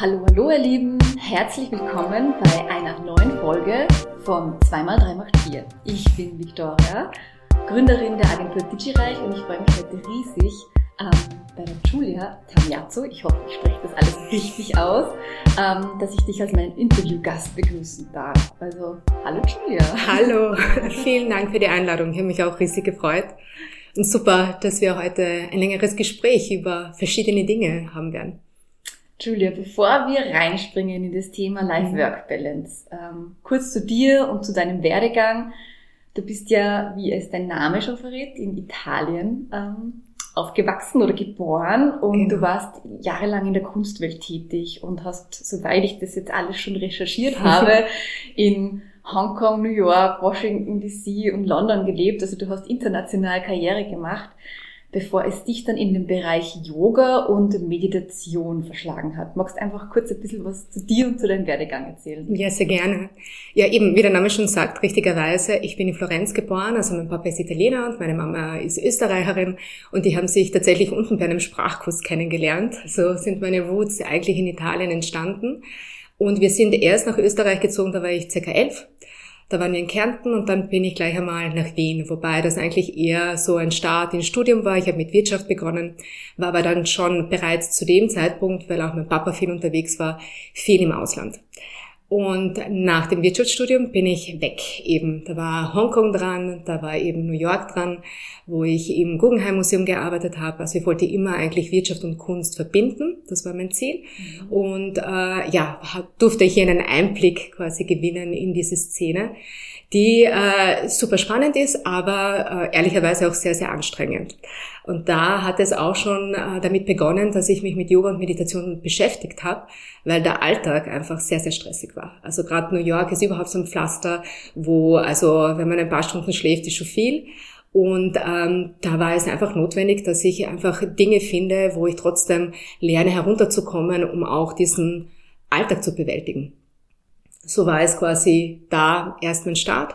Hallo, hallo ihr Lieben, herzlich willkommen bei einer neuen Folge vom 2x3 macht 4. Ich bin Victoria, Gründerin der Agentur DigiReich und ich freue mich heute riesig, ähm, bei der Julia Tamiazzo, ich hoffe, ich spreche das alles richtig aus, ähm, dass ich dich als meinen Interviewgast begrüßen darf. Also, hallo Julia. Hallo, vielen Dank für die Einladung. Ich habe mich auch riesig gefreut. Und super, dass wir heute ein längeres Gespräch über verschiedene Dinge haben werden. Julia, bevor wir reinspringen in das Thema Life-Work-Balance, ähm, kurz zu dir und zu deinem Werdegang. Du bist ja, wie es dein Name schon verrät, in Italien ähm, aufgewachsen oder geboren und genau. du warst jahrelang in der Kunstwelt tätig und hast, soweit ich das jetzt alles schon recherchiert habe, in Hongkong, New York, Washington DC und London gelebt. Also du hast international Karriere gemacht bevor es dich dann in den Bereich Yoga und Meditation verschlagen hat. Magst du einfach kurz ein bisschen was zu dir und zu deinem Werdegang erzählen? Ja, sehr gerne. Ja, eben, wie der Name schon sagt, richtigerweise, ich bin in Florenz geboren, also mein Papa ist Italiener und meine Mama ist Österreicherin und die haben sich tatsächlich unten bei einem Sprachkurs kennengelernt. So sind meine Roots eigentlich in Italien entstanden. Und wir sind erst nach Österreich gezogen, da war ich circa elf. Da waren wir in Kärnten und dann bin ich gleich einmal nach Wien, wobei das eigentlich eher so ein Start ins Studium war. Ich habe mit Wirtschaft begonnen, war aber dann schon bereits zu dem Zeitpunkt, weil auch mein Papa viel unterwegs war, viel im Ausland. Und nach dem Wirtschaftsstudium bin ich weg eben. Da war Hongkong dran, da war eben New York dran, wo ich im Guggenheim Museum gearbeitet habe. Also ich wollte immer eigentlich Wirtschaft und Kunst verbinden. Das war mein Ziel. Mhm. Und äh, ja, durfte ich hier einen Einblick quasi gewinnen in diese Szene die äh, super spannend ist, aber äh, ehrlicherweise auch sehr, sehr anstrengend. Und da hat es auch schon äh, damit begonnen, dass ich mich mit Yoga und Meditation beschäftigt habe, weil der Alltag einfach sehr, sehr stressig war. Also gerade New York ist überhaupt so ein Pflaster, wo, also wenn man ein paar Stunden schläft, ist schon viel. Und ähm, da war es einfach notwendig, dass ich einfach Dinge finde, wo ich trotzdem lerne herunterzukommen, um auch diesen Alltag zu bewältigen. So war es quasi da erst mein Start.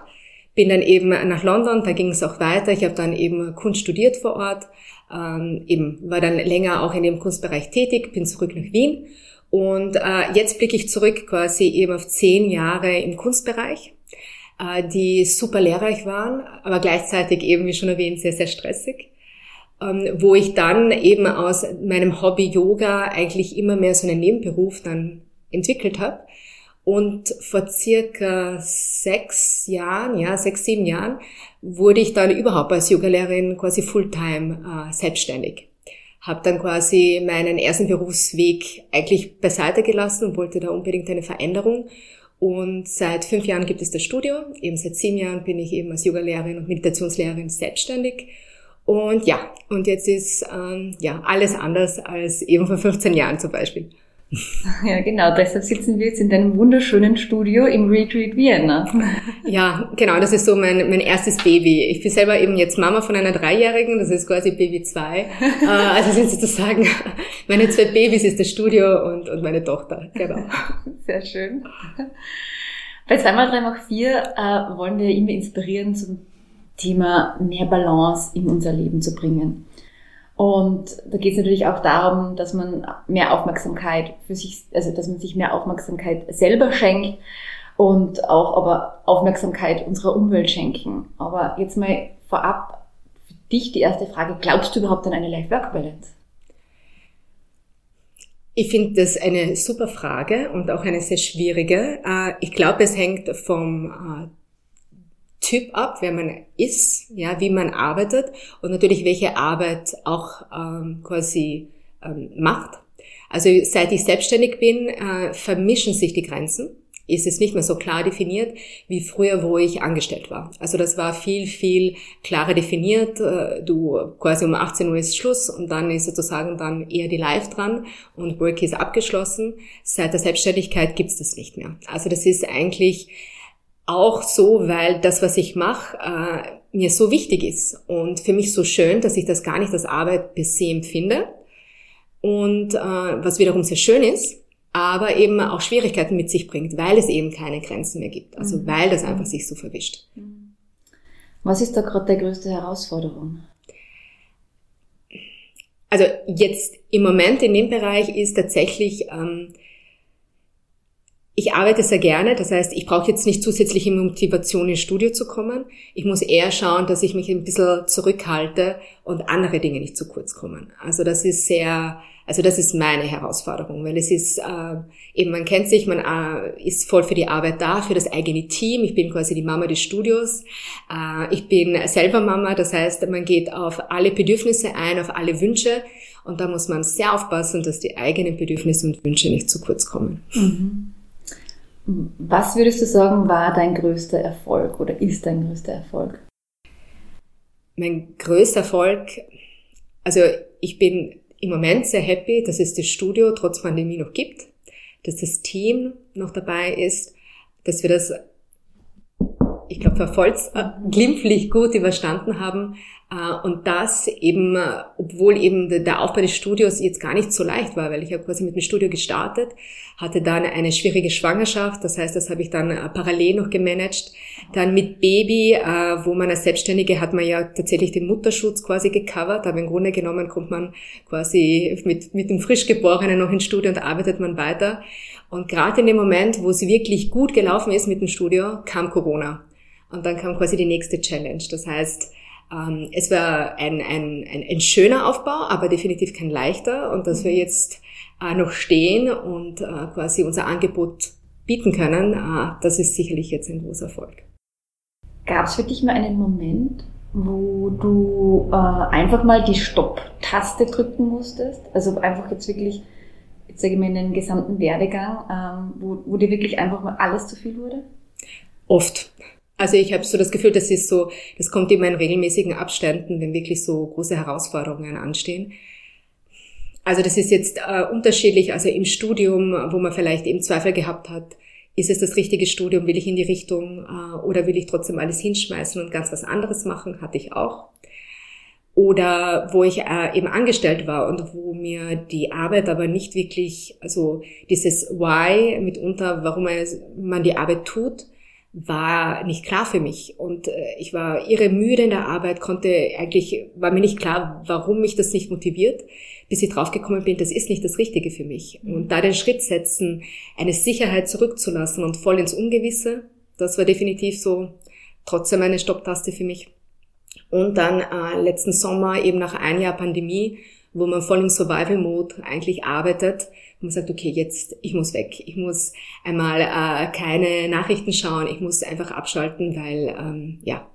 Bin dann eben nach London, da ging es auch weiter. Ich habe dann eben Kunst studiert vor Ort, ähm, eben war dann länger auch in dem Kunstbereich tätig, bin zurück nach Wien und äh, jetzt blicke ich zurück quasi eben auf zehn Jahre im Kunstbereich, äh, die super lehrreich waren, aber gleichzeitig eben, wie schon erwähnt, sehr, sehr stressig. Ähm, wo ich dann eben aus meinem Hobby Yoga eigentlich immer mehr so einen Nebenberuf dann entwickelt habe und vor circa sechs Jahren, ja, sechs, sieben Jahren, wurde ich dann überhaupt als Yogalehrerin quasi fulltime äh, selbstständig. Habe dann quasi meinen ersten Berufsweg eigentlich beiseite gelassen und wollte da unbedingt eine Veränderung. Und seit fünf Jahren gibt es das Studio. Eben seit sieben Jahren bin ich eben als Yogalehrerin und Meditationslehrerin selbstständig. Und ja, und jetzt ist ähm, ja alles anders als eben vor 15 Jahren zum Beispiel. Ja, genau. Deshalb sitzen wir jetzt in deinem wunderschönen Studio im Retreat Vienna. Ja, genau. Das ist so mein, mein erstes Baby. Ich bin selber eben jetzt Mama von einer Dreijährigen. Das ist quasi Baby 2. Äh, also sind sozusagen meine zwei Babys ist das Studio und, und meine Tochter. Genau. Sehr schön. Bei 2x3 mach 4 äh, wollen wir immer inspirieren zum Thema mehr Balance in unser Leben zu bringen. Und da geht es natürlich auch darum, dass man mehr Aufmerksamkeit für sich, also dass man sich mehr Aufmerksamkeit selber schenkt und auch aber Aufmerksamkeit unserer Umwelt schenken. Aber jetzt mal vorab für dich die erste Frage, glaubst du überhaupt an eine Life-Work-Balance? Ich finde das eine super Frage und auch eine sehr schwierige. Äh, ich glaube, es hängt vom äh, Typ ab, wer man ist, ja, wie man arbeitet und natürlich welche Arbeit auch ähm, quasi ähm, macht. Also seit ich selbstständig bin, äh, vermischen sich die Grenzen. Ist es nicht mehr so klar definiert wie früher, wo ich angestellt war. Also das war viel, viel klarer definiert. Äh, du quasi um 18 Uhr ist Schluss und dann ist sozusagen dann eher die Live dran und Work ist abgeschlossen. Seit der Selbstständigkeit gibt's das nicht mehr. Also das ist eigentlich auch so, weil das, was ich mache, äh, mir so wichtig ist und für mich so schön, dass ich das gar nicht als Arbeit per se empfinde. Und äh, was wiederum sehr schön ist, aber eben auch Schwierigkeiten mit sich bringt, weil es eben keine Grenzen mehr gibt. Also mhm. weil das einfach sich so verwischt. Was ist da gerade die größte Herausforderung? Also jetzt im Moment in dem Bereich ist tatsächlich ähm, ich arbeite sehr gerne, das heißt, ich brauche jetzt nicht zusätzliche Motivation ins Studio zu kommen. Ich muss eher schauen, dass ich mich ein bisschen zurückhalte und andere Dinge nicht zu kurz kommen. Also das ist sehr, also das ist meine Herausforderung, weil es ist äh, eben, man kennt sich, man äh, ist voll für die Arbeit da, für das eigene Team. Ich bin quasi die Mama des Studios. Äh, ich bin selber Mama, das heißt, man geht auf alle Bedürfnisse ein, auf alle Wünsche. Und da muss man sehr aufpassen, dass die eigenen Bedürfnisse und Wünsche nicht zu kurz kommen. Mhm. Was würdest du sagen, war dein größter Erfolg oder ist dein größter Erfolg? Mein größter Erfolg, also ich bin im Moment sehr happy, dass es das Studio trotz Pandemie noch gibt, dass das Team noch dabei ist, dass wir das, ich glaube, verfolgt, äh, glimpflich gut überstanden haben, und das eben, äh, obwohl eben der Aufbau des Studios jetzt gar nicht so leicht war, weil ich ja quasi mit dem Studio gestartet, hatte dann eine schwierige Schwangerschaft, das heißt, das habe ich dann äh, parallel noch gemanagt. Dann mit Baby, wo man als Selbstständige hat man ja tatsächlich den Mutterschutz quasi gecovert, aber im Grunde genommen kommt man quasi mit, mit dem Frischgeborenen noch ins Studio und arbeitet man weiter. Und gerade in dem Moment, wo es wirklich gut gelaufen ist mit dem Studio, kam Corona. Und dann kam quasi die nächste Challenge. Das heißt, ähm, es war ein, ein, ein, ein, schöner Aufbau, aber definitiv kein leichter. Und dass wir mhm. jetzt äh, noch stehen und äh, quasi unser Angebot bieten können, äh, das ist sicherlich jetzt ein großer Erfolg. Gab es für dich mal einen Moment, wo du äh, einfach mal die Stopp-Taste drücken musstest? Also einfach jetzt wirklich, jetzt sage ich mal, in den gesamten Werdegang, ähm, wo, wo dir wirklich einfach mal alles zu viel wurde? Oft. Also ich habe so das Gefühl, das ist so, das kommt immer in regelmäßigen Abständen, wenn wirklich so große Herausforderungen anstehen. Also das ist jetzt äh, unterschiedlich. Also im Studium, wo man vielleicht eben Zweifel gehabt hat, ist es das richtige Studium, will ich in die Richtung äh, oder will ich trotzdem alles hinschmeißen und ganz was anderes machen, hatte ich auch. Oder wo ich äh, eben angestellt war und wo mir die Arbeit aber nicht wirklich, also dieses Why mitunter, warum man die Arbeit tut, war nicht klar für mich und äh, ich war irre müde in der Arbeit, konnte eigentlich, war mir nicht klar, warum mich das nicht motiviert, bis ich draufgekommen bin, das ist nicht das Richtige für mich. Mhm. Und da den Schritt setzen, eine Sicherheit zurückzulassen und voll ins Ungewisse, das war definitiv so trotzdem eine Stopptaste für mich. Und dann äh, letzten Sommer eben nach ein Jahr Pandemie, wo man voll im Survival-Mode eigentlich arbeitet, man sagt, okay, jetzt, ich muss weg. Ich muss einmal äh, keine Nachrichten schauen, ich muss einfach abschalten, weil, ähm, ja,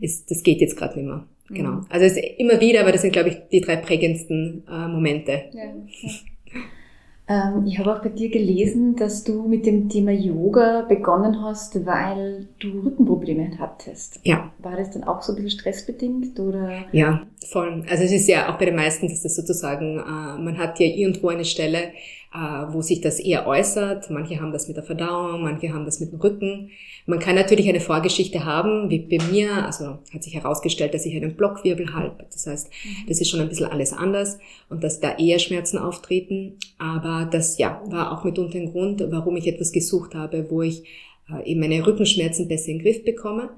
ist, das geht jetzt gerade nicht mehr. Genau. Mhm. Also es ist immer wieder, aber das sind, glaube ich, die drei prägendsten äh, Momente. Ja, ja. Ähm, ich habe auch bei dir gelesen, dass du mit dem Thema Yoga begonnen hast, weil du Rückenprobleme hattest. Ja. War das dann auch so ein bisschen stressbedingt oder? Ja, voll. Also es ist ja auch bei den meisten, dass das sozusagen, äh, man hat ja irgendwo eine Stelle, wo sich das eher äußert. Manche haben das mit der Verdauung, manche haben das mit dem Rücken. Man kann natürlich eine Vorgeschichte haben, wie bei mir, also hat sich herausgestellt, dass ich einen Blockwirbel habe. Das heißt, mhm. das ist schon ein bisschen alles anders und dass da eher Schmerzen auftreten. Aber das, ja, war auch mitunter ein Grund, warum ich etwas gesucht habe, wo ich äh, eben meine Rückenschmerzen besser in den Griff bekomme.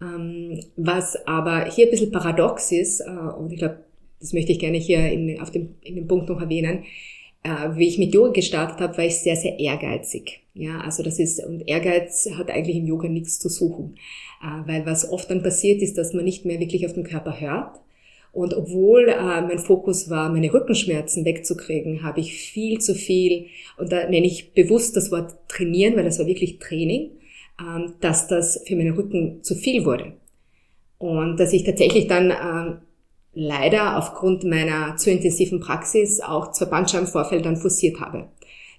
Ähm, was aber hier ein bisschen paradox ist, äh, und ich glaube, das möchte ich gerne hier in, auf dem, in dem Punkt noch erwähnen, äh, wie ich mit Yoga gestartet habe, war ich sehr, sehr ehrgeizig. Ja, also das ist, und Ehrgeiz hat eigentlich im Yoga nichts zu suchen. Äh, weil was oft dann passiert ist, dass man nicht mehr wirklich auf den Körper hört. Und obwohl äh, mein Fokus war, meine Rückenschmerzen wegzukriegen, habe ich viel zu viel, und da nenne ich bewusst das Wort trainieren, weil das war wirklich Training, ähm, dass das für meinen Rücken zu viel wurde. Und dass ich tatsächlich dann äh, leider aufgrund meiner zu intensiven Praxis auch zwei Bandscheibenvorfälle forciert habe,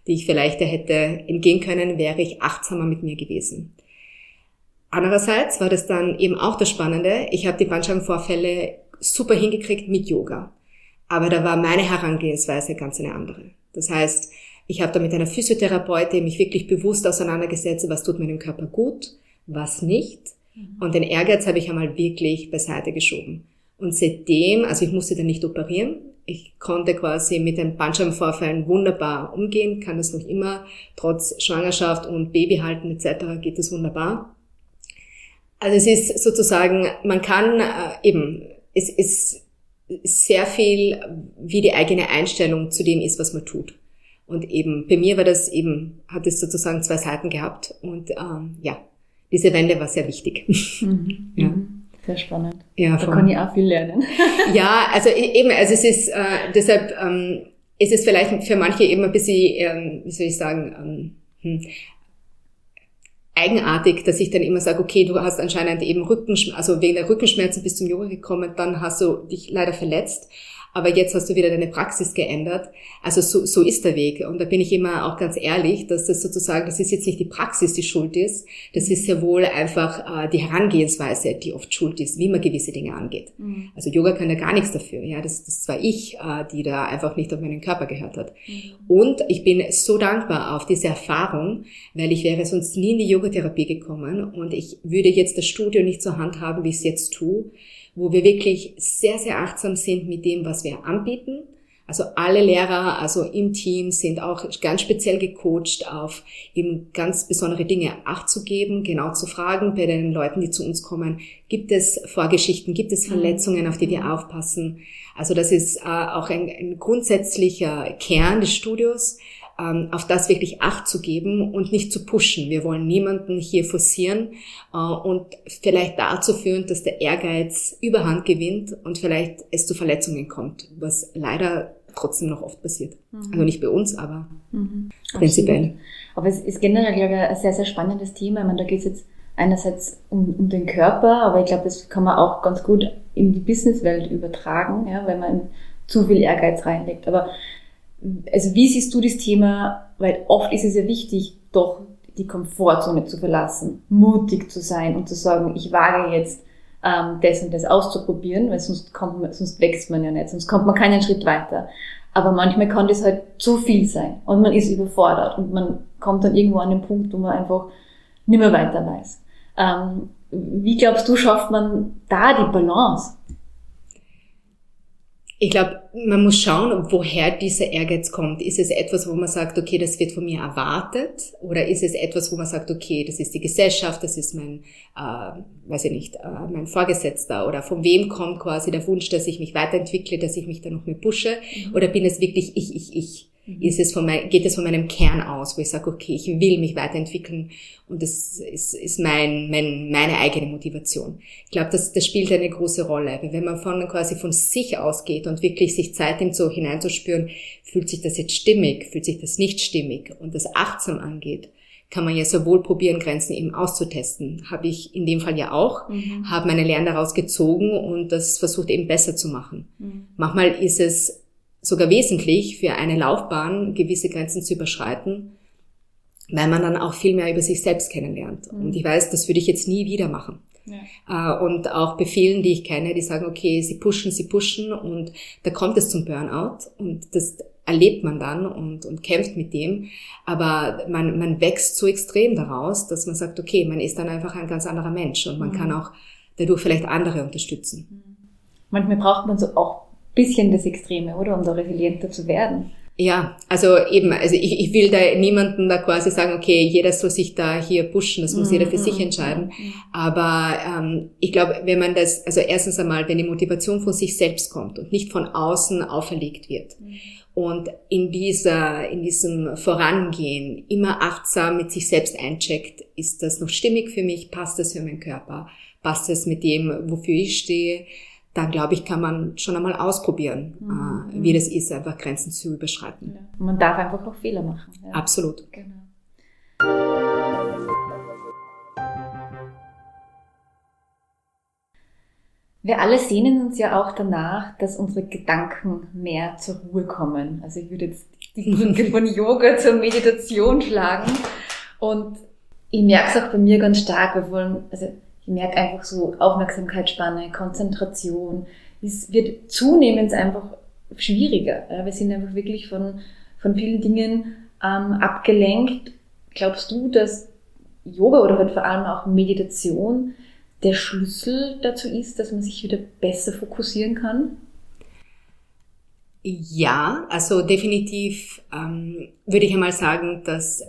die ich vielleicht hätte entgehen können, wäre ich achtsamer mit mir gewesen. Andererseits war das dann eben auch das Spannende. Ich habe die Bandscheibenvorfälle super hingekriegt mit Yoga. Aber da war meine Herangehensweise ganz eine andere. Das heißt, ich habe da mit einer Physiotherapeutin mich wirklich bewusst auseinandergesetzt, was tut meinem Körper gut, was nicht. Mhm. Und den Ehrgeiz habe ich einmal wirklich beiseite geschoben. Und seitdem, also ich musste dann nicht operieren, ich konnte quasi mit den Bandscheibenvorfällen wunderbar umgehen, kann das noch immer, trotz Schwangerschaft und Babyhalten etc. geht das wunderbar. Also es ist sozusagen, man kann äh, eben, es ist sehr viel, wie die eigene Einstellung zu dem ist, was man tut. Und eben, bei mir war das eben, hat es sozusagen zwei Seiten gehabt. Und ähm, ja, diese Wende war sehr wichtig. Mhm. ja. Sehr spannend. Ja, da kann ich auch viel lernen. ja, also e-, eben, also es ist äh, deshalb ähm, ist es vielleicht für manche eben ein bisschen, ähm, wie soll ich sagen, ähm, hm, eigenartig, dass ich dann immer sage, okay, du hast anscheinend eben Rückenschmerzen, also wegen der Rückenschmerzen bis zum Yoga gekommen, dann hast du dich leider verletzt aber jetzt hast du wieder deine Praxis geändert. Also so, so ist der Weg. Und da bin ich immer auch ganz ehrlich, dass das sozusagen, das ist jetzt nicht die Praxis, die schuld ist, das ist sehr wohl einfach äh, die Herangehensweise, die oft schuld ist, wie man gewisse Dinge angeht. Mhm. Also Yoga kann ja gar nichts dafür. Ja, das, das war ich, äh, die da einfach nicht auf meinen Körper gehört hat. Mhm. Und ich bin so dankbar auf diese Erfahrung, weil ich wäre sonst nie in die Yogatherapie gekommen und ich würde jetzt das Studio nicht zur Hand haben, wie ich es jetzt tue wo wir wirklich sehr, sehr achtsam sind mit dem, was wir anbieten. Also alle Lehrer, also im Team sind auch ganz speziell gecoacht auf eben ganz besondere Dinge Acht zu geben, genau zu fragen bei den Leuten, die zu uns kommen. Gibt es Vorgeschichten? Gibt es Verletzungen, auf die wir aufpassen? Also das ist äh, auch ein, ein grundsätzlicher Kern des Studios, auf das wirklich Acht zu geben und nicht zu pushen. Wir wollen niemanden hier forcieren äh, und vielleicht dazu führen, dass der Ehrgeiz überhand gewinnt und vielleicht es zu Verletzungen kommt, was leider trotzdem noch oft passiert. Mhm. Also nicht bei uns, aber mhm. prinzipiell. Aber es ist generell, glaube ich, ein sehr, sehr spannendes Thema. Ich meine, da geht es jetzt einerseits um, um den Körper, aber ich glaube, das kann man auch ganz gut in die Businesswelt übertragen, ja, wenn man zu viel Ehrgeiz reinlegt. Aber also wie siehst du das Thema, weil oft ist es ja wichtig, doch die Komfortzone zu verlassen, mutig zu sein und zu sagen, ich wage jetzt ähm, das und das auszuprobieren, weil sonst kommt man, sonst wächst man ja nicht, sonst kommt man keinen Schritt weiter. Aber manchmal kann das halt zu viel sein und man ist überfordert und man kommt dann irgendwo an den Punkt, wo man einfach nicht mehr weiter weiß. Ähm, wie glaubst du, schafft man da die Balance? Ich glaube, man muss schauen, woher dieser Ehrgeiz kommt. Ist es etwas, wo man sagt, okay, das wird von mir erwartet? Oder ist es etwas, wo man sagt, okay, das ist die Gesellschaft, das ist mein, äh, weiß ich nicht, äh, mein Vorgesetzter? Oder von wem kommt quasi der Wunsch, dass ich mich weiterentwickle, dass ich mich da noch mehr pushe? Mhm. Oder bin es wirklich ich, ich, ich? Mhm. Ist es von mein, geht es von meinem Kern aus, wo ich sage, okay, ich will mich weiterentwickeln und das ist, ist mein, mein, meine eigene Motivation. Ich glaube, das, das spielt eine große Rolle. Wenn man von quasi von sich ausgeht und wirklich sich Zeit nimmt, so hineinzuspüren, fühlt sich das jetzt stimmig, fühlt sich das nicht stimmig und das achtsam angeht, kann man ja sowohl probieren, Grenzen eben auszutesten. Habe ich in dem Fall ja auch, mhm. habe meine Lehren daraus gezogen und das versucht eben besser zu machen. Mhm. Manchmal ist es sogar wesentlich für eine Laufbahn, gewisse Grenzen zu überschreiten, weil man dann auch viel mehr über sich selbst kennenlernt. Mhm. Und ich weiß, das würde ich jetzt nie wieder machen. Ja. Äh, und auch Befehlen, die ich kenne, die sagen, okay, sie pushen, sie pushen und da kommt es zum Burnout und das erlebt man dann und, und kämpft mit dem. Aber man, man wächst so extrem daraus, dass man sagt, okay, man ist dann einfach ein ganz anderer Mensch und man mhm. kann auch dadurch vielleicht andere unterstützen. Mhm. Manchmal braucht man so auch bisschen das Extreme, oder? Um da resilienter zu werden. Ja, also eben, also ich, ich will da niemanden da quasi sagen, okay, jeder soll sich da hier pushen, das muss mm, jeder für mm, sich entscheiden. Mm. Aber ähm, ich glaube, wenn man das, also erstens einmal, wenn die Motivation von sich selbst kommt und nicht von außen auferlegt wird mhm. und in dieser, in diesem Vorangehen immer achtsam mit sich selbst eincheckt, ist das noch stimmig für mich, passt das für meinen Körper, passt das mit dem, wofür ich stehe, dann glaube ich, kann man schon einmal ausprobieren, mhm. äh, wie das ist, einfach Grenzen zu überschreiten. Ja. Man darf einfach auch Fehler machen. Ja. Absolut. Genau. Wir alle sehnen uns ja auch danach, dass unsere Gedanken mehr zur Ruhe kommen. Also ich würde jetzt die Brücke von Yoga zur Meditation schlagen. Und ich merke es auch bei mir ganz stark. Wir wollen, also ich merke einfach so Aufmerksamkeitsspanne, Konzentration. Es wird zunehmend einfach schwieriger. Wir sind einfach wirklich von, von vielen Dingen ähm, abgelenkt. Glaubst du, dass Yoga oder halt vor allem auch Meditation der Schlüssel dazu ist, dass man sich wieder besser fokussieren kann? Ja, also definitiv ähm, würde ich einmal sagen, dass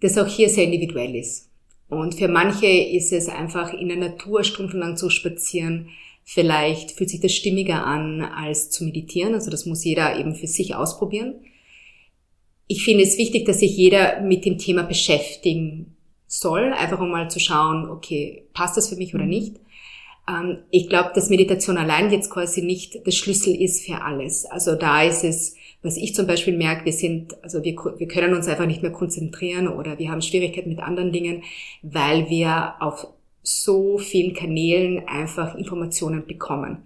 das auch hier sehr individuell ist. Und für manche ist es einfach in der Natur stundenlang zu spazieren. Vielleicht fühlt sich das stimmiger an als zu meditieren. Also das muss jeder eben für sich ausprobieren. ich finde es wichtig, dass sich jeder mit dem Thema beschäftigen soll, einfach um mal zu schauen, okay, passt das für mich oder nicht. Ähm, ich glaube, dass Meditation allein jetzt quasi nicht der Schlüssel ist für alles. Also da ist es, was ich zum Beispiel merke, wir sind, also wir, wir können uns einfach nicht mehr konzentrieren oder wir haben Schwierigkeiten mit anderen Dingen, weil wir auf so vielen Kanälen einfach Informationen bekommen.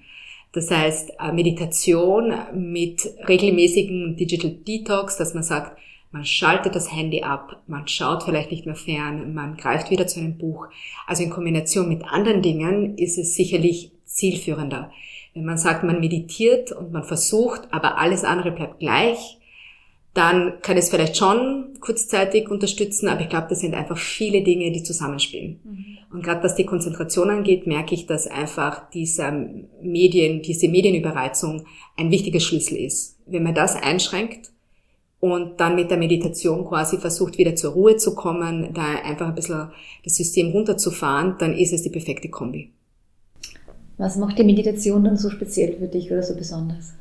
Das heißt, äh, Meditation mit regelmäßigen Digital Detox, dass man sagt, man schaltet das Handy ab, man schaut vielleicht nicht mehr fern, man greift wieder zu einem Buch. Also in Kombination mit anderen Dingen ist es sicherlich zielführender. Wenn man sagt, man meditiert und man versucht, aber alles andere bleibt gleich, dann kann es vielleicht schon kurzzeitig unterstützen, aber ich glaube, das sind einfach viele Dinge, die zusammenspielen. Mhm. Und gerade was die Konzentration angeht, merke ich, dass einfach diese Medien, diese Medienüberreizung ein wichtiger Schlüssel ist. Wenn man das einschränkt und dann mit der Meditation quasi versucht, wieder zur Ruhe zu kommen, da einfach ein bisschen das System runterzufahren, dann ist es die perfekte Kombi. Was macht die Meditation dann so speziell für dich oder so besonders?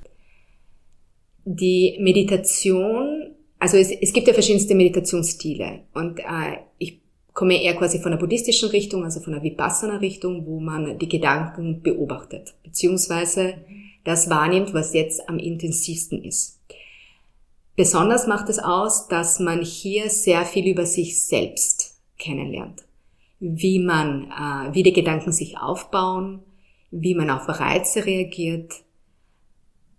Die Meditation, also es, es gibt ja verschiedenste Meditationsstile und äh, ich komme eher quasi von der buddhistischen Richtung, also von der Vipassana-Richtung, wo man die Gedanken beobachtet, beziehungsweise das wahrnimmt, was jetzt am intensivsten ist. Besonders macht es aus, dass man hier sehr viel über sich selbst kennenlernt. Wie man, äh, wie die Gedanken sich aufbauen, wie man auf Reize reagiert.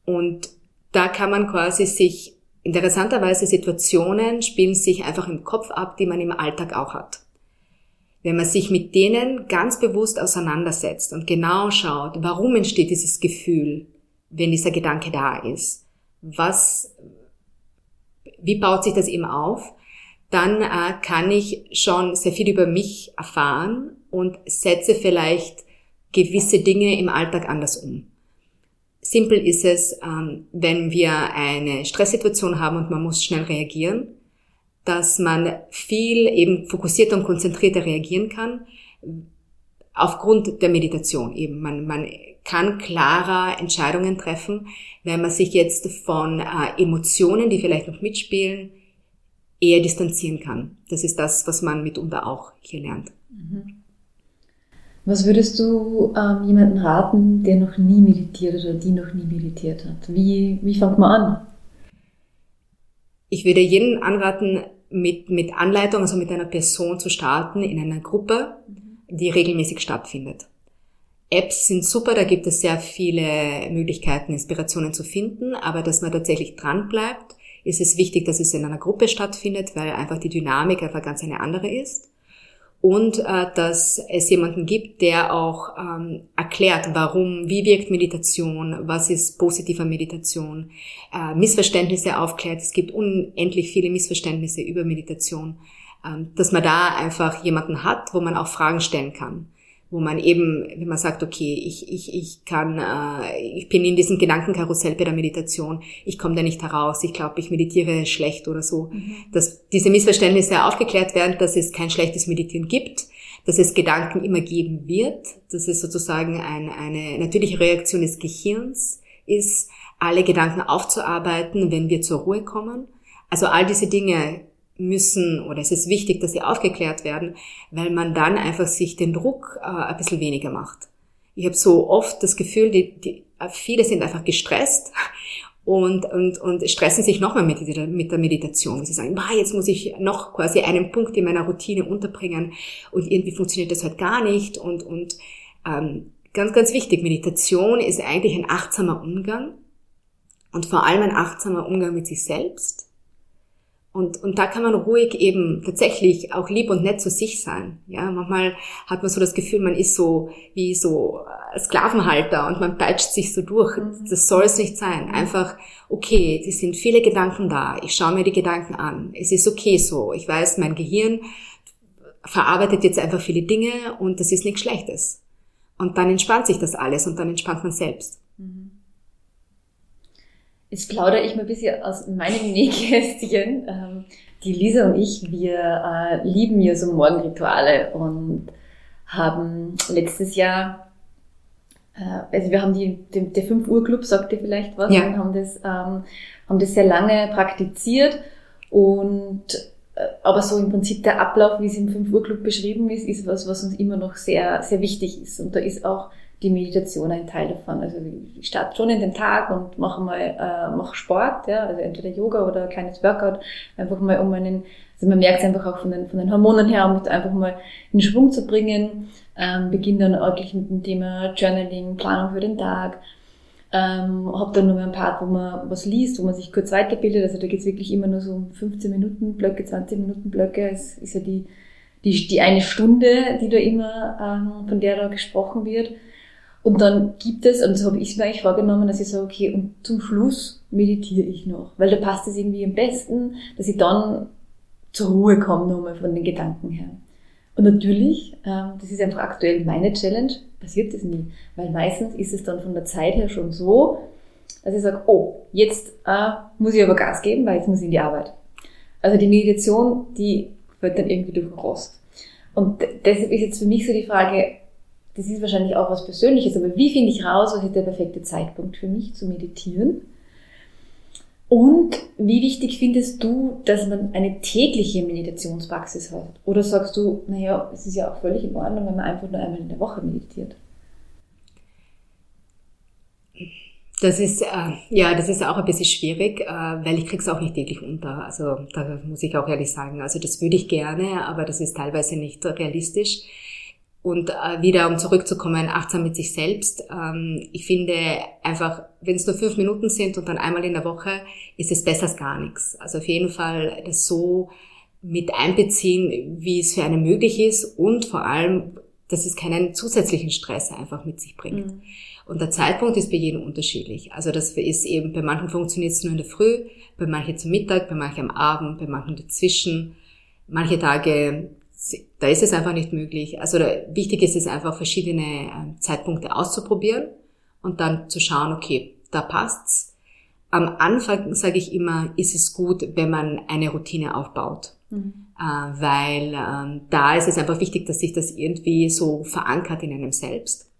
Und da kann man quasi sich Interessanterweise Situationen spielen sich einfach im Kopf ab, die man im Alltag auch hat. Wenn man sich mit denen ganz bewusst auseinandersetzt und genau schaut, warum entsteht dieses Gefühl, wenn dieser Gedanke da ist, was, wie baut sich das eben auf, dann äh, kann ich schon sehr viel über mich erfahren und setze vielleicht gewisse Dinge im Alltag anders um. Simpel ist es, ähm, wenn wir eine Stresssituation haben und man muss schnell reagieren, dass man viel eben fokussierter und konzentrierter reagieren kann, aufgrund der Meditation eben. Man, man kann klarer Entscheidungen treffen, wenn man sich jetzt von äh, Emotionen, die vielleicht noch mitspielen, eher distanzieren kann. Das ist das, was man mitunter auch hier lernt. Mhm. Was würdest du ähm, jemanden raten, der noch nie meditiert oder die noch nie meditiert hat? Wie, wie fängt man an? Ich würde jeden anraten, mit, mit Anleitung, also mit einer Person zu starten in einer Gruppe, die regelmäßig stattfindet. Apps sind super, da gibt es sehr viele Möglichkeiten, Inspirationen zu finden, aber dass man tatsächlich dran bleibt, ist es wichtig, dass es in einer Gruppe stattfindet, weil einfach die Dynamik einfach ganz eine andere ist und äh, dass es jemanden gibt, der auch ähm, erklärt, warum, wie wirkt Meditation, was ist positiver Meditation, äh, Missverständnisse aufklärt. Es gibt unendlich viele Missverständnisse über Meditation, dass man da einfach jemanden hat, wo man auch Fragen stellen kann wo man eben, wenn man sagt, okay, ich, ich, ich kann, äh, ich bin in diesem Gedankenkarussell bei der Meditation, ich komme da nicht heraus, ich glaube, ich meditiere schlecht oder so, mhm. dass diese Missverständnisse aufgeklärt werden, dass es kein schlechtes Meditieren gibt, dass es Gedanken immer geben wird, dass es sozusagen ein, eine natürliche Reaktion des Gehirns ist, alle Gedanken aufzuarbeiten, wenn wir zur Ruhe kommen. Also all diese Dinge müssen oder es ist wichtig, dass sie aufgeklärt werden, weil man dann einfach sich den Druck äh, ein bisschen weniger macht. Ich habe so oft das Gefühl, die, die, viele sind einfach gestresst und, und, und stressen sich nochmal mit, mit der Meditation. Sie sagen, bah, jetzt muss ich noch quasi einen Punkt in meiner Routine unterbringen und irgendwie funktioniert das halt gar nicht. Und, und ähm, ganz, ganz wichtig, Meditation ist eigentlich ein achtsamer Umgang und vor allem ein achtsamer Umgang mit sich selbst und, und da kann man ruhig eben tatsächlich auch lieb und nett zu sich sein. Ja, manchmal hat man so das Gefühl, man ist so wie so äh, Sklavenhalter und man peitscht sich so durch. Mhm. Das soll es nicht sein. Einfach, okay, es sind viele Gedanken da. Ich schaue mir die Gedanken an. Es ist okay so. Ich weiß, mein Gehirn verarbeitet jetzt einfach viele Dinge und das ist nichts Schlechtes. Und dann entspannt sich das alles und dann entspannt man selbst. Mhm. Jetzt plaudere ich mal ein bisschen aus meinem Nähkästchen. Ähm, die Lisa und ich, wir äh, lieben ja so Morgenrituale und haben letztes Jahr, äh, also wir haben die, den, der 5 Uhr Club, sagt ihr vielleicht was, ja. und haben das, ähm, haben das sehr lange praktiziert Und äh, aber so im Prinzip der Ablauf, wie es im 5 Uhr Club beschrieben ist, ist was, was uns immer noch sehr, sehr wichtig ist. Und da ist auch die Meditation ein Teil davon. Also ich starte schon in den Tag und mache mal äh, mache Sport, ja, also entweder Yoga oder ein kleines Workout, einfach mal um einen, also man merkt es einfach auch von den, von den Hormonen her, um es einfach mal in Schwung zu bringen. Ähm, beginne dann wirklich mit dem Thema Journaling, Planung für den Tag. Ähm, habe dann noch mal ein Part, wo man was liest, wo man sich kurz weiterbildet. Also da geht's wirklich immer nur so um 15 Minuten Blöcke, 20 Minuten Blöcke. Es ist ja die, die, die eine Stunde, die da immer, ähm, von der da gesprochen wird. Und dann gibt es, und so habe ich mir eigentlich vorgenommen, dass ich sage, okay, und zum Schluss meditiere ich noch. Weil da passt es irgendwie am besten, dass ich dann zur Ruhe komme nochmal von den Gedanken her. Und natürlich, ähm, das ist einfach aktuell meine Challenge, passiert das nie. Weil meistens ist es dann von der Zeit her schon so, dass ich sage, oh, jetzt äh, muss ich aber Gas geben, weil jetzt muss ich in die Arbeit. Also die Meditation, die wird dann irgendwie durch den Rost. Und deshalb ist jetzt für mich so die Frage, das ist wahrscheinlich auch was Persönliches, aber wie finde ich raus, was ist der perfekte Zeitpunkt für mich zu meditieren? Und wie wichtig findest du, dass man eine tägliche Meditationspraxis hat? Oder sagst du, naja, es ist ja auch völlig in Ordnung, wenn man einfach nur einmal in der Woche meditiert? Das ist, äh, ja, das ist auch ein bisschen schwierig, äh, weil ich krieg's auch nicht täglich unter. Also da muss ich auch ehrlich sagen. Also das würde ich gerne, aber das ist teilweise nicht realistisch. Und äh, wieder, um zurückzukommen, achtsam mit sich selbst. Ähm, ich finde einfach, wenn es nur fünf Minuten sind und dann einmal in der Woche, ist es besser als gar nichts. Also auf jeden Fall das so mit einbeziehen, wie es für einen möglich ist und vor allem, dass es keinen zusätzlichen Stress einfach mit sich bringt. Mhm. Und der Zeitpunkt ist bei jedem unterschiedlich. Also das ist eben, bei manchen funktioniert es nur in der Früh, bei manchen zum Mittag, bei manchen am Abend, bei manchen dazwischen. Manche Tage da ist es einfach nicht möglich. Also da, wichtig ist es einfach, verschiedene äh, Zeitpunkte auszuprobieren und dann zu schauen, okay, da passt's. Am Anfang sage ich immer, ist es gut, wenn man eine Routine aufbaut. Mhm. Äh, weil äh, da ist es einfach wichtig, dass sich das irgendwie so verankert in einem selbst.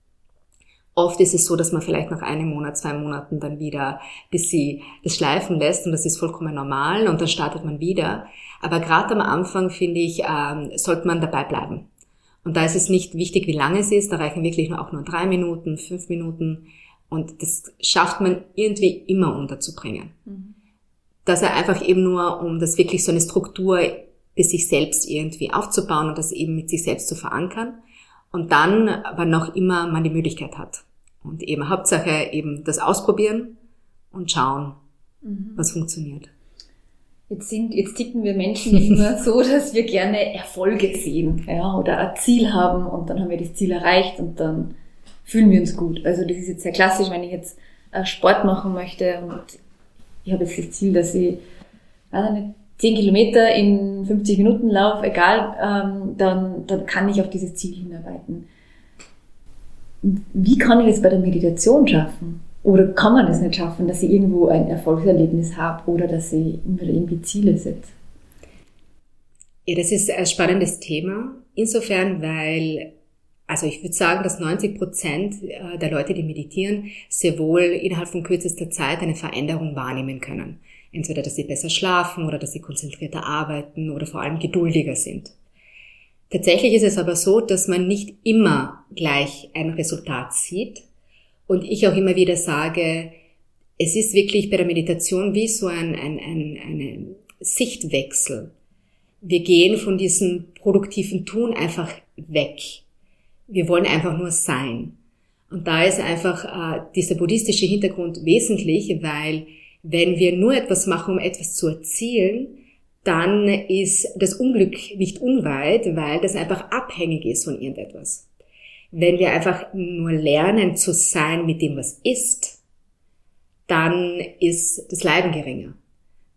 Oft ist es so, dass man vielleicht nach einem Monat, zwei Monaten dann wieder bis sie das schleifen lässt und das ist vollkommen normal und dann startet man wieder. Aber gerade am Anfang, finde ich, ähm, sollte man dabei bleiben. Und da ist es nicht wichtig, wie lange es ist, da reichen wirklich nur auch nur drei Minuten, fünf Minuten und das schafft man irgendwie immer unterzubringen. Mhm. Dass er einfach eben nur, um das wirklich so eine Struktur bis sich selbst irgendwie aufzubauen und das eben mit sich selbst zu verankern und dann, wann noch immer man die Möglichkeit hat. Und eben Hauptsache eben das ausprobieren und schauen, mhm. was funktioniert. Jetzt sind, jetzt ticken wir Menschen immer so, dass wir gerne Erfolge sehen, ja, oder ein Ziel haben und dann haben wir das Ziel erreicht und dann fühlen wir uns gut. Also das ist jetzt sehr klassisch, wenn ich jetzt äh, Sport machen möchte und ich habe jetzt das Ziel, dass ich, weiß nicht, 10 Kilometer in 50 Minuten Lauf, egal, ähm, dann, dann kann ich auf dieses Ziel hinarbeiten. Wie kann ich das bei der Meditation schaffen? Oder kann man das nicht schaffen, dass ich irgendwo ein Erfolgserlebnis habe oder dass ich mir irgendwie Ziele setze? Ja, das ist ein spannendes Thema. Insofern, weil, also ich würde sagen, dass 90 Prozent äh, der Leute, die meditieren, sehr wohl innerhalb von kürzester Zeit eine Veränderung wahrnehmen können. Entweder, dass sie besser schlafen oder dass sie konzentrierter arbeiten oder vor allem geduldiger sind. Tatsächlich ist es aber so, dass man nicht immer gleich ein Resultat sieht. Und ich auch immer wieder sage, es ist wirklich bei der Meditation wie so ein, ein, ein, ein Sichtwechsel. Wir gehen von diesem produktiven Tun einfach weg. Wir wollen einfach nur sein. Und da ist einfach äh, dieser buddhistische Hintergrund wesentlich, weil wenn wir nur etwas machen, um etwas zu erzielen, dann ist das Unglück nicht unweit, weil das einfach abhängig ist von irgendetwas. Wenn wir einfach nur lernen zu sein mit dem, was ist, dann ist das Leiden geringer.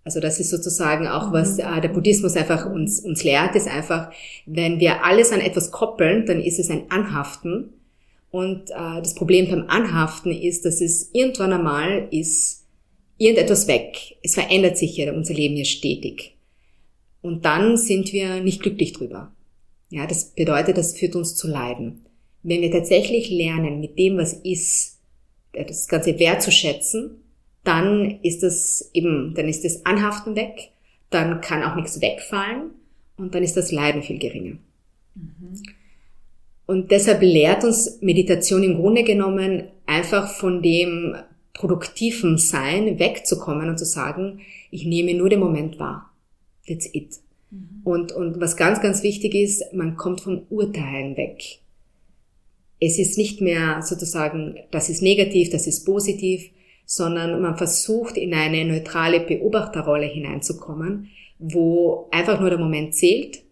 Also das ist sozusagen auch, was mhm. äh, der Buddhismus einfach uns, uns lehrt, ist einfach, wenn wir alles an etwas koppeln, dann ist es ein Anhaften. Und äh, das Problem beim Anhaften ist, dass es irgendwann einmal ist, irgendetwas weg. Es verändert sich ja unser Leben ja stetig. Und dann sind wir nicht glücklich drüber. Ja, das bedeutet, das führt uns zu Leiden. Wenn wir tatsächlich lernen, mit dem, was ist, das Ganze wertzuschätzen, dann ist das eben, dann ist das Anhaften weg, dann kann auch nichts wegfallen und dann ist das Leiden viel geringer. Mhm. Und deshalb lehrt uns Meditation im Grunde genommen einfach von dem produktiven Sein wegzukommen und zu sagen, ich nehme nur den Moment wahr. That's it. Mhm. Und, und was ganz, ganz wichtig ist, man kommt vom Urteilen weg. Es ist nicht mehr sozusagen, das ist negativ, das ist positiv, sondern man versucht in eine neutrale Beobachterrolle hineinzukommen, wo einfach nur der Moment zählt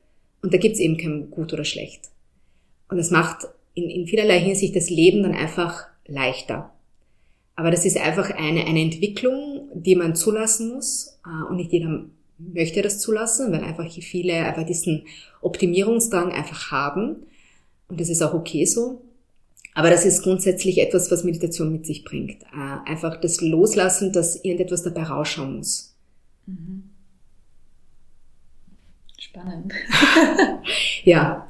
und da gibt's eben kein gut oder schlecht. Und das macht in, in vielerlei Hinsicht das Leben dann einfach leichter. Aber das ist einfach eine, eine Entwicklung, die man zulassen muss. Äh, und nicht jeder möchte das zulassen, weil einfach viele einfach diesen Optimierungsdrang einfach haben. Und das ist auch okay so. Aber das ist grundsätzlich etwas, was Meditation mit sich bringt. Äh, einfach das Loslassen, dass irgendetwas dabei rausschauen muss. Mhm. Spannend. ja.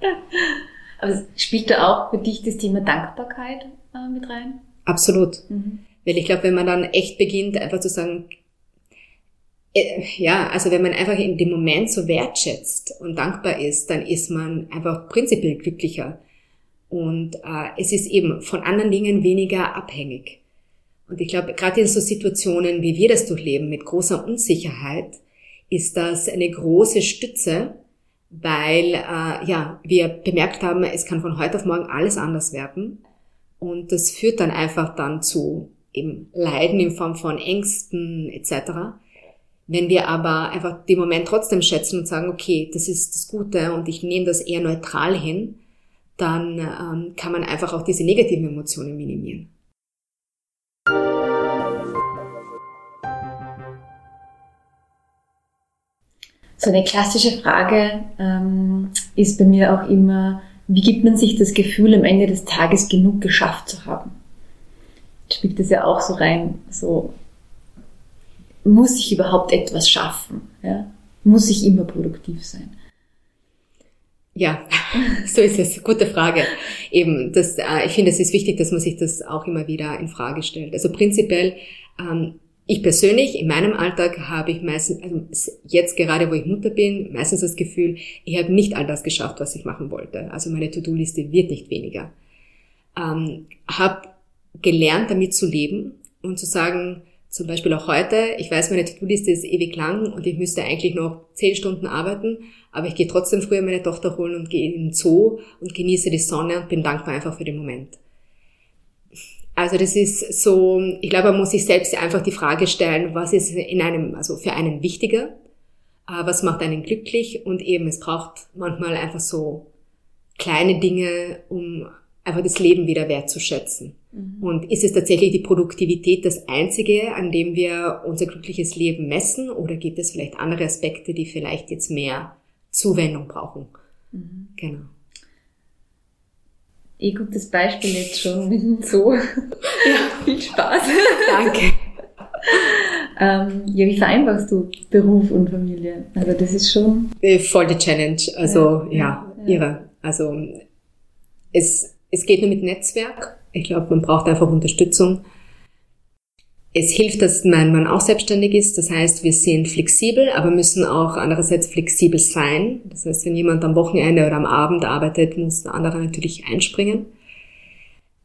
Aber spielt da auch für dich das Thema Dankbarkeit äh, mit rein? Absolut. Mhm. Weil ich glaube, wenn man dann echt beginnt, einfach zu sagen, äh, ja, also wenn man einfach in dem Moment so wertschätzt und dankbar ist, dann ist man einfach prinzipiell glücklicher. Und äh, es ist eben von anderen Dingen weniger abhängig. Und ich glaube, gerade in so Situationen, wie wir das durchleben, mit großer Unsicherheit, ist das eine große Stütze, weil äh, ja wir bemerkt haben, es kann von heute auf morgen alles anders werden und das führt dann einfach dann zu eben Leiden in Form von Ängsten etc. Wenn wir aber einfach den Moment trotzdem schätzen und sagen, okay, das ist das Gute und ich nehme das eher neutral hin, dann ähm, kann man einfach auch diese negativen Emotionen minimieren. So eine klassische Frage ähm, ist bei mir auch immer, wie gibt man sich das Gefühl, am Ende des Tages genug geschafft zu haben? Spielt das ja auch so rein, so muss ich überhaupt etwas schaffen? Ja? Muss ich immer produktiv sein? Ja, so ist es. Gute Frage. Eben, das, äh, ich finde, es ist wichtig, dass man sich das auch immer wieder in Frage stellt. Also prinzipiell ähm, ich persönlich, in meinem Alltag habe ich meistens, also jetzt gerade, wo ich Mutter bin, meistens das Gefühl, ich habe nicht all das geschafft, was ich machen wollte. Also meine To-Do-Liste wird nicht weniger. Ähm, habe gelernt, damit zu leben und zu sagen, zum Beispiel auch heute, ich weiß, meine To-Do-Liste ist ewig lang und ich müsste eigentlich noch zehn Stunden arbeiten, aber ich gehe trotzdem früher meine Tochter holen und gehe in den Zoo und genieße die Sonne und bin dankbar einfach für den Moment. Also das ist so, ich glaube, man muss sich selbst einfach die Frage stellen, was ist in einem, also für einen wichtiger, äh, was macht einen glücklich und eben es braucht manchmal einfach so kleine Dinge, um einfach das Leben wieder wertzuschätzen. Mhm. Und ist es tatsächlich die Produktivität das einzige, an dem wir unser glückliches Leben messen oder gibt es vielleicht andere Aspekte, die vielleicht jetzt mehr Zuwendung brauchen? Mhm. Genau eh gutes Beispiel jetzt schon mit dem Zoo. Ja, viel Spaß. Danke. ähm, ja, wie vereinbarst du Beruf und Familie? Also das ist schon... Äh, voll die Challenge. Also ja, ja, ja. irre. Also es, es geht nur mit Netzwerk. Ich glaube, man braucht einfach Unterstützung. Es hilft, dass mein Mann auch selbstständig ist. Das heißt, wir sind flexibel, aber müssen auch andererseits flexibel sein. Das heißt, wenn jemand am Wochenende oder am Abend arbeitet, muss der andere natürlich einspringen.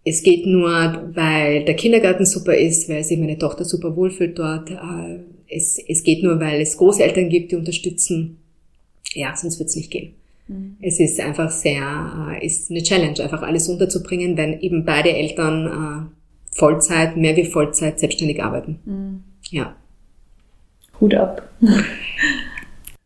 Es geht nur, weil der Kindergarten super ist, weil sich meine Tochter super wohlfühlt dort. Äh, es, es geht nur, weil es Großeltern gibt, die unterstützen. Ja, sonst wird es nicht gehen. Mhm. Es ist einfach sehr, äh, ist eine Challenge, einfach alles unterzubringen, wenn eben beide Eltern äh, Vollzeit, mehr wie Vollzeit selbstständig arbeiten. Mhm. Ja. Hut ab.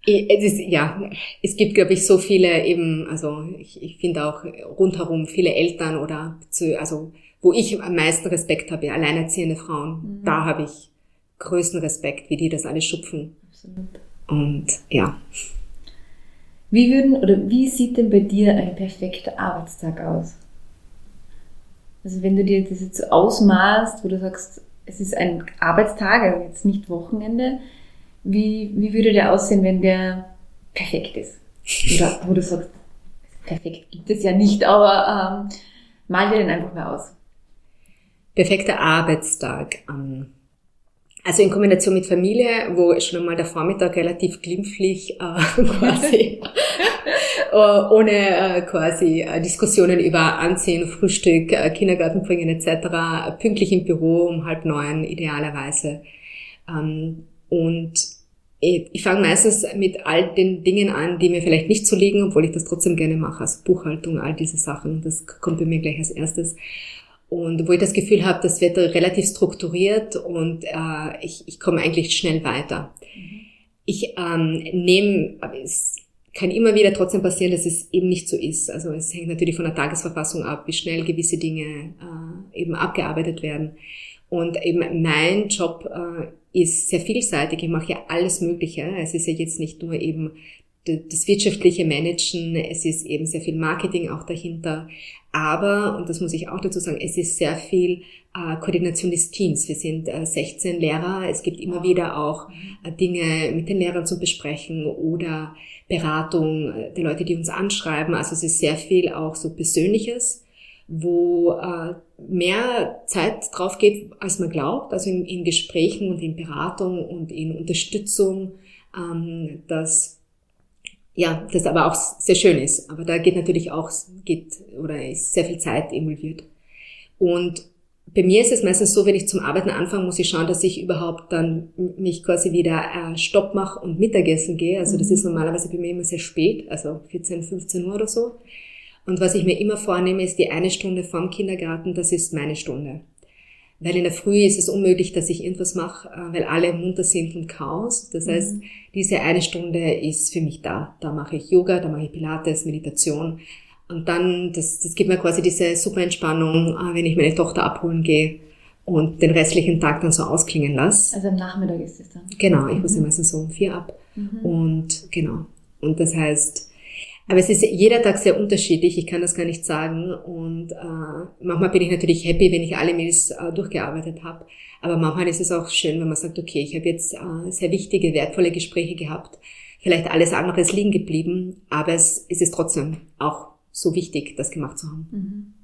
Es ist, ja, es gibt, glaube ich, so viele eben, also ich, ich finde auch rundherum viele Eltern oder zu, also wo ich am meisten Respekt habe, alleinerziehende Frauen, mhm. da habe ich größten Respekt, wie die das alles schupfen. Absolut. Und ja. Wie würden oder wie sieht denn bei dir ein perfekter Arbeitstag aus? Also wenn du dir das jetzt ausmalst, wo du sagst, es ist ein Arbeitstag, also jetzt nicht Wochenende, wie, wie würde der aussehen, wenn der perfekt ist? Oder wo du sagst, perfekt gibt es ja nicht, aber ähm, mal dir den einfach mal aus. Perfekter Arbeitstag. Ähm, Also in Kombination mit Familie, wo schon einmal der Vormittag relativ glimpflich äh, quasi äh, ohne äh, quasi äh, Diskussionen über Anziehen, Frühstück, äh, Kindergarten bringen etc. pünktlich im Büro um halb neun idealerweise. Ähm, und ich fange meistens mit all den Dingen an, die mir vielleicht nicht so liegen, obwohl ich das trotzdem gerne mache, also Buchhaltung, all diese Sachen, das kommt bei mir gleich als erstes und wo ich das Gefühl habe, das wird relativ strukturiert und äh, ich, ich komme eigentlich schnell weiter. Mhm. Ich ähm, nehme, es kann immer wieder trotzdem passieren, dass es eben nicht so ist. Also es hängt natürlich von der Tagesverfassung ab, wie schnell gewisse Dinge äh, eben abgearbeitet werden. Und eben mein Job äh, ist sehr vielseitig. Ich mache ja alles Mögliche. Es ist ja jetzt nicht nur eben das wirtschaftliche Managen, es ist eben sehr viel Marketing auch dahinter. Aber, und das muss ich auch dazu sagen, es ist sehr viel äh, Koordination des Teams. Wir sind äh, 16 Lehrer. Es gibt immer wieder auch äh, Dinge mit den Lehrern zu besprechen oder Beratung äh, der Leute, die uns anschreiben. Also es ist sehr viel auch so Persönliches, wo äh, mehr Zeit drauf geht, als man glaubt. Also in, in Gesprächen und in Beratung und in Unterstützung, ähm, dass ja, das aber auch sehr schön ist. Aber da geht natürlich auch, geht, oder ist sehr viel Zeit involviert. Und bei mir ist es meistens so, wenn ich zum Arbeiten anfange, muss ich schauen, dass ich überhaupt dann mich quasi wieder äh, Stopp mache und Mittagessen gehe. Also das mhm. ist normalerweise bei mir immer sehr spät, also 14, 15 Uhr oder so. Und was ich mir immer vornehme, ist die eine Stunde vorm Kindergarten, das ist meine Stunde weil in der Früh ist es unmöglich, dass ich irgendwas mache, äh, weil alle munter sind und Chaos. Das heißt, mhm. diese eine Stunde ist für mich da. Da mache ich Yoga, da mache ich Pilates, Meditation. Und dann, das, das gibt mir quasi diese super Entspannung, äh, wenn ich meine Tochter abholen gehe und den restlichen Tag dann so ausklingen lasse. Also am Nachmittag ist es dann? Genau, ich muss mhm. meistens so um vier ab. Mhm. Und genau. Und das heißt, aber es ist jeder Tag sehr unterschiedlich, ich kann das gar nicht sagen. Und äh, manchmal bin ich natürlich happy, wenn ich alle Mails äh, durchgearbeitet habe. Aber manchmal ist es auch schön, wenn man sagt, okay, ich habe jetzt äh, sehr wichtige, wertvolle Gespräche gehabt. Vielleicht alles andere ist liegen geblieben, aber es, es ist trotzdem auch so wichtig, das gemacht zu haben. Mhm.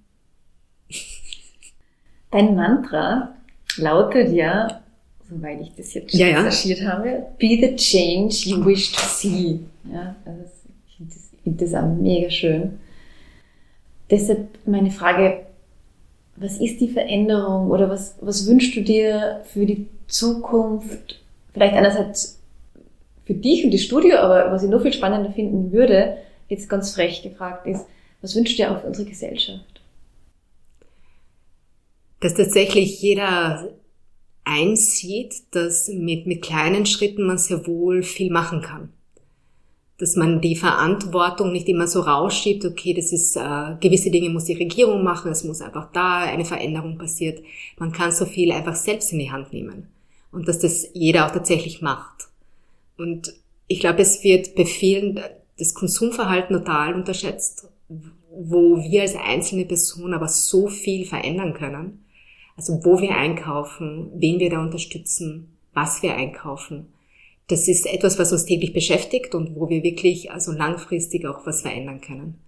Dein Mantra lautet ja, soweit ich das jetzt schon ja, ja. habe, be the change you wish to see. Ja, also finde das auch mega schön. Deshalb meine Frage, was ist die Veränderung oder was, was wünschst du dir für die Zukunft? Vielleicht einerseits für dich und das Studio, aber was ich noch viel spannender finden würde, jetzt ganz frech gefragt ist, was wünschst du dir auch für unsere Gesellschaft? Dass tatsächlich jeder einsieht, dass mit, mit kleinen Schritten man sehr wohl viel machen kann dass man die Verantwortung nicht immer so rausschiebt, okay, das ist, äh, gewisse Dinge muss die Regierung machen, es muss einfach da eine Veränderung passiert. Man kann so viel einfach selbst in die Hand nehmen. Und dass das jeder auch tatsächlich macht. Und ich glaube, es wird bei vielen das Konsumverhalten total unterschätzt, wo wir als einzelne Person aber so viel verändern können. Also wo wir einkaufen, wen wir da unterstützen, was wir einkaufen das ist etwas, was uns täglich beschäftigt und wo wir wirklich also langfristig auch was verändern können.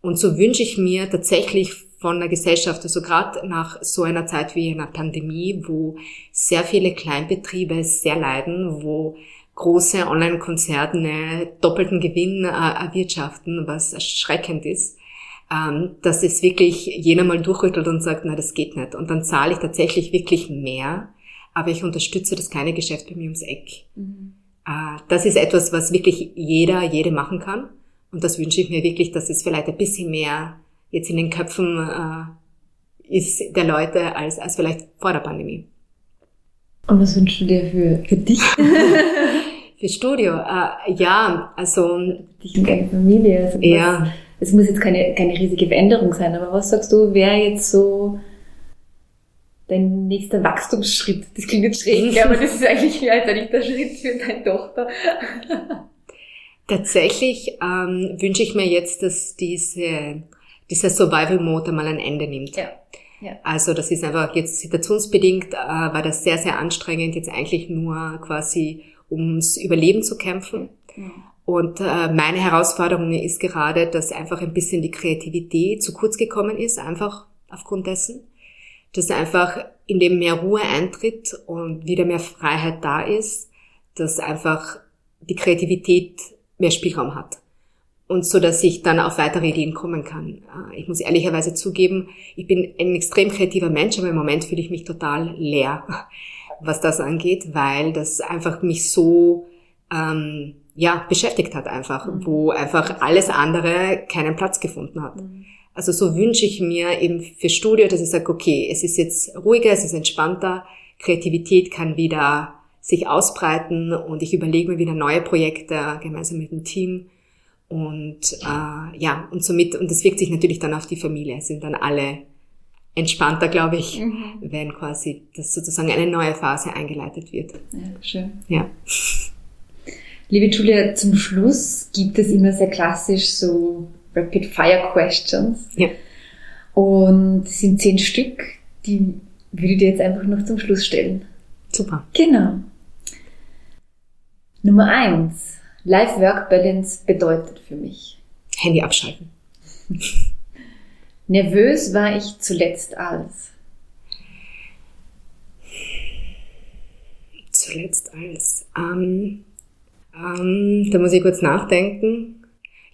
Und so wünsche ich mir tatsächlich von der Gesellschaft, also gerade nach so einer Zeit wie einer Pandemie, wo sehr viele Kleinbetriebe sehr leiden, wo große Online-Konzerne doppelten Gewinn äh, erwirtschaften, was erschreckend ist, ähm, dass es wirklich jener mal durchrüttelt und sagt, na, das geht nicht. Und dann zahle ich tatsächlich wirklich mehr aber ich unterstütze das kleine Geschäft bei mir ums Eck. Mhm. Äh, das ist etwas, was wirklich jeder, jede machen kann. Und das wünsche ich mir wirklich, dass es vielleicht ein bisschen mehr jetzt in den Köpfen äh, ist der Leute als, als vielleicht vor der Pandemie. Und was wünschst du dir für, für dich? für Studio? Äh, ja, also... Dich und deine Familie. Also ja. Es muss jetzt keine, keine riesige Veränderung sein, aber was sagst du, wer jetzt so dein nächster Wachstumsschritt? Das klingt jetzt schräg, aber das ist eigentlich halt ein der Schritt für deine Tochter. Tatsächlich ähm, wünsche ich mir jetzt, dass diese, dieser Survival-Mode mal ein Ende nimmt. Ja. Ja. Also das ist einfach jetzt situationsbedingt, äh, war das sehr, sehr anstrengend, jetzt eigentlich nur quasi ums Überleben zu kämpfen. Ja. Und äh, meine Herausforderung ist gerade, dass einfach ein bisschen die Kreativität zu kurz gekommen ist, einfach aufgrund dessen dass einfach in dem mehr Ruhe eintritt und wieder mehr Freiheit da ist, dass einfach die Kreativität mehr Spielraum hat. Und so, dass ich dann auf weitere Ideen kommen kann. Äh, ich muss ehrlicherweise zugeben, ich bin ein extrem kreativer Mensch, aber im Moment fühle ich mich total leer, was das angeht, weil das einfach mich so ähm, ja beschäftigt hat einfach, mhm. wo einfach alles andere keinen Platz gefunden hat. Mhm. Also so wünsche ich mir eben für Studio, dass ich sage, okay, es ist jetzt ruhiger, es ist entspannter, Kreativität kann wieder sich ausbreiten und ich überlege mir wieder neue Projekte gemeinsam mit dem Team. Und äh, ja, und somit, und das wirkt sich natürlich dann auf die Familie, sind dann alle entspannter, glaube ich, mhm. wenn quasi das sozusagen eine neue Phase eingeleitet wird. Ja, schön. Ja. Liebe Julia, zum Schluss gibt es immer sehr klassisch so Rapid Fire Questions. Ja. Und es sind zehn Stück, die würde ich dir jetzt einfach noch zum Schluss stellen. Super. Genau. Nummer eins. Life-Work-Balance bedeutet für mich. Handy abschalten. Nervös war ich zuletzt als. Zuletzt als. Ähm, ähm, da muss ich kurz nachdenken.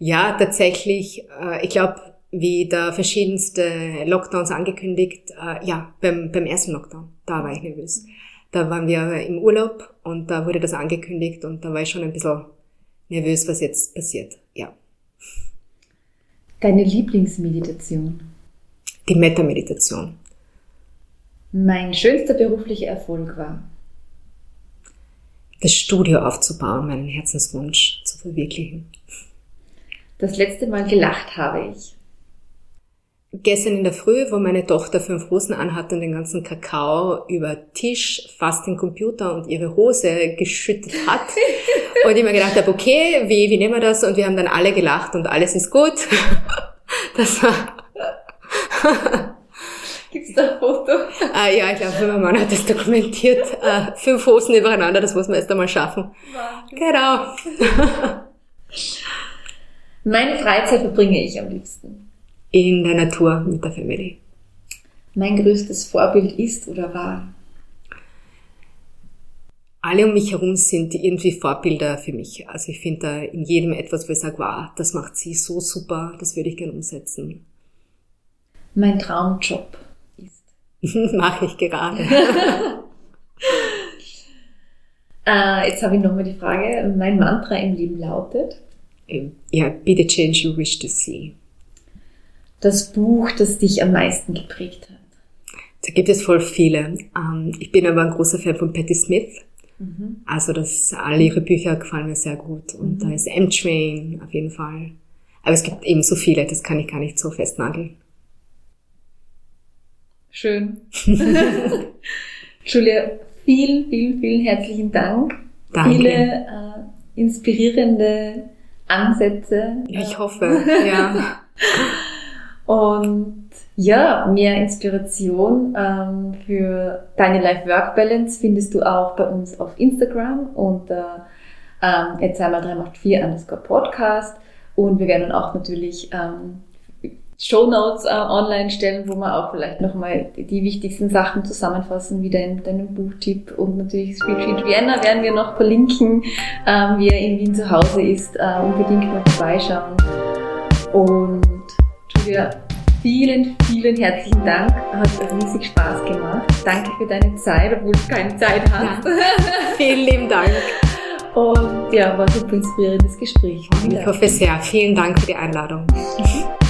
Ja, tatsächlich, äh, ich glaube, wie da verschiedenste Lockdowns angekündigt, äh, ja, beim, beim ersten Lockdown, da war ich nervös. Da waren wir im Urlaub und da wurde das angekündigt und da war ich schon ein bisschen nervös, was jetzt passiert. Ja. Deine Lieblingsmeditation? Die Metta-Meditation. Mein schönster beruflicher Erfolg war? Das Studio aufzubauen, meinen Herzenswunsch zu verwirklichen. Das letzte Mal gelacht habe ich. Gestern in der Früh, wo meine Tochter fünf Hosen anhatte und den ganzen Kakao über Tisch, fast den Computer und ihre Hose geschüttet hat. und ich mir gedacht habe, okay, wie, wie nehmen wir das? Und wir haben dann alle gelacht und alles ist gut. Das war... Gibt's da ein Foto? Ah, ja, ich glaube, mein Mann hat das dokumentiert. Äh, fünf Hosen übereinander, das muss man erst einmal schaffen. Wahnsinn. Genau. Meine Freizeit verbringe ich am liebsten. In der Natur mit der Family. Mein größtes Vorbild ist oder war? Alle um mich herum sind irgendwie Vorbilder für mich. Also ich finde da in jedem etwas, wo ich sage, wow, das macht sie so super, das würde ich gerne umsetzen. Mein Traumjob ist? Mache ich gerade. äh, jetzt habe ich nochmal die Frage. Mein Mantra im Leben lautet? Ja, be the change you wish to see. Das Buch, das dich am meisten geprägt hat. Da gibt es voll viele. Ähm, ich bin aber ein großer Fan von Patti Smith. Mhm. Also das, alle ihre Bücher gefallen mir sehr gut. Und mhm. da ist M-Train auf jeden Fall. Aber es gibt eben so viele, das kann ich gar nicht so festnageln. Schön. Julia, vielen, vielen, vielen herzlichen Dank. Danke. Viele äh, inspirierende Ansätze. Ja, ich hoffe, ja. Und ja, mehr Inspiration ähm, für deine Life-Work-Balance findest du auch bei uns auf Instagram unter ähm, jetzt einmal 3 underscore Podcast. Und wir werden auch natürlich ähm, Show Notes äh, online stellen, wo wir auch vielleicht nochmal die, die wichtigsten Sachen zusammenfassen, wie dein, deinen Buchtipp und natürlich Speech Street Vienna werden wir noch verlinken, ähm, wie er in Wien zu Hause ist, äh, unbedingt mal vorbeischauen. Und Julia, vielen, vielen herzlichen Dank, hat riesig Spaß gemacht. Danke für deine Zeit, obwohl du keine Zeit hast. Ja. Vielen lieben Dank. Und ja, war ein super inspirierendes Gespräch. Ich hoffe sehr. Vielen Dank für die Einladung.